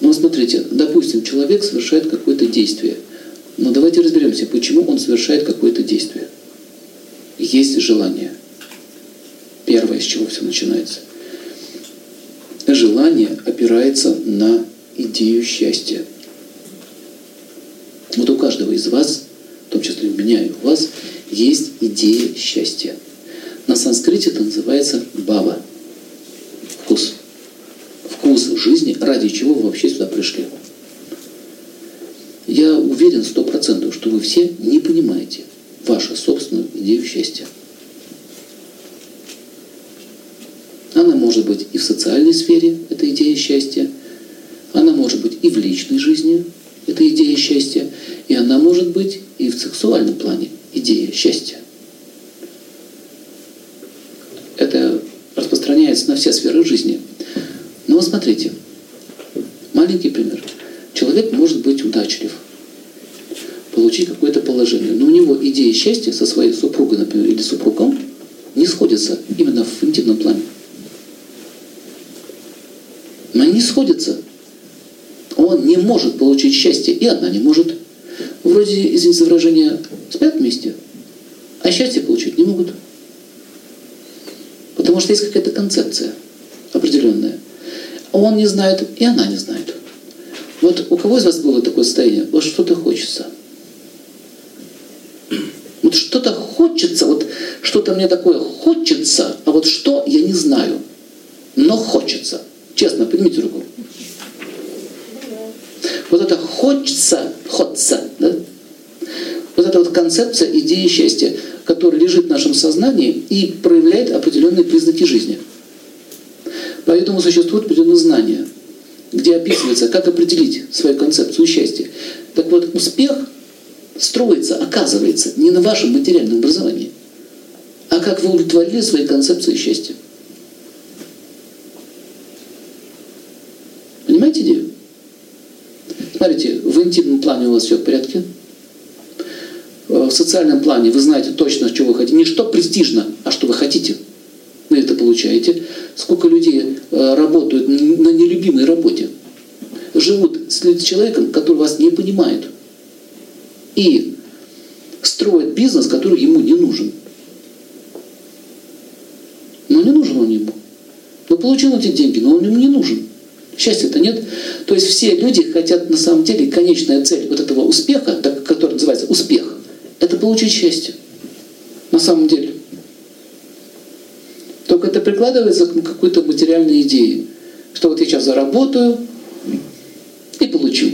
Но смотрите, допустим, человек совершает какое-то действие. Но давайте разберемся, почему он совершает какое-то действие. Есть желание. Первое, с чего все начинается. Желание опирается на идею счастья. Вот у каждого из вас, в том числе у меня и у вас, есть идея счастья. На санскрите это называется баба. Вкус. Жизни, ради чего вы вообще сюда пришли. Я уверен сто процентов, что вы все не понимаете вашу собственную идею счастья. Она может быть и в социальной сфере, это идея счастья. Она может быть и в личной жизни, это идея счастья. И она может быть и в сексуальном плане, идея счастья. Это распространяется на все сферы жизни. Вот смотрите, маленький пример. Человек может быть удачлив, получить какое-то положение, но у него идея счастья со своей супругой, например, или супругом не сходится именно в интимном плане. Но они не сходятся. Он не может получить счастье, и она не может. Вроде, извините за выражение, спят вместе, а счастье получить не могут. Потому что есть какая-то концепция определенная. Он не знает, и она не знает. Вот у кого из вас было такое состояние? Вот что-то хочется. Вот что-то хочется, вот что-то мне такое хочется, а вот что, я не знаю. Но хочется. Честно, поднимите руку. Вот это хочется, хочется, да? Вот эта вот концепция идеи счастья, которая лежит в нашем сознании и проявляет определенные признаки жизни. Поэтому существует определенное знание, где описывается, как определить свою концепцию счастья. Так вот, успех строится, оказывается, не на вашем материальном образовании, а как вы удовлетворили свои концепции счастья. Понимаете идею? Смотрите, в интимном плане у вас все в порядке. В социальном плане вы знаете точно, что вы хотите. Не что престижно, а что вы хотите. Это получаете. Сколько людей работают на нелюбимой работе. Живут с человеком, который вас не понимает. И строят бизнес, который ему не нужен. Но не нужен он ему. Но получил эти деньги, но он ему не нужен. Счастья-то нет. То есть все люди хотят на самом деле, конечная цель вот этого успеха, который называется успех, это получить счастье. На самом деле. Это прикладывается к какой-то материальной идее. Что вот я сейчас заработаю и получу.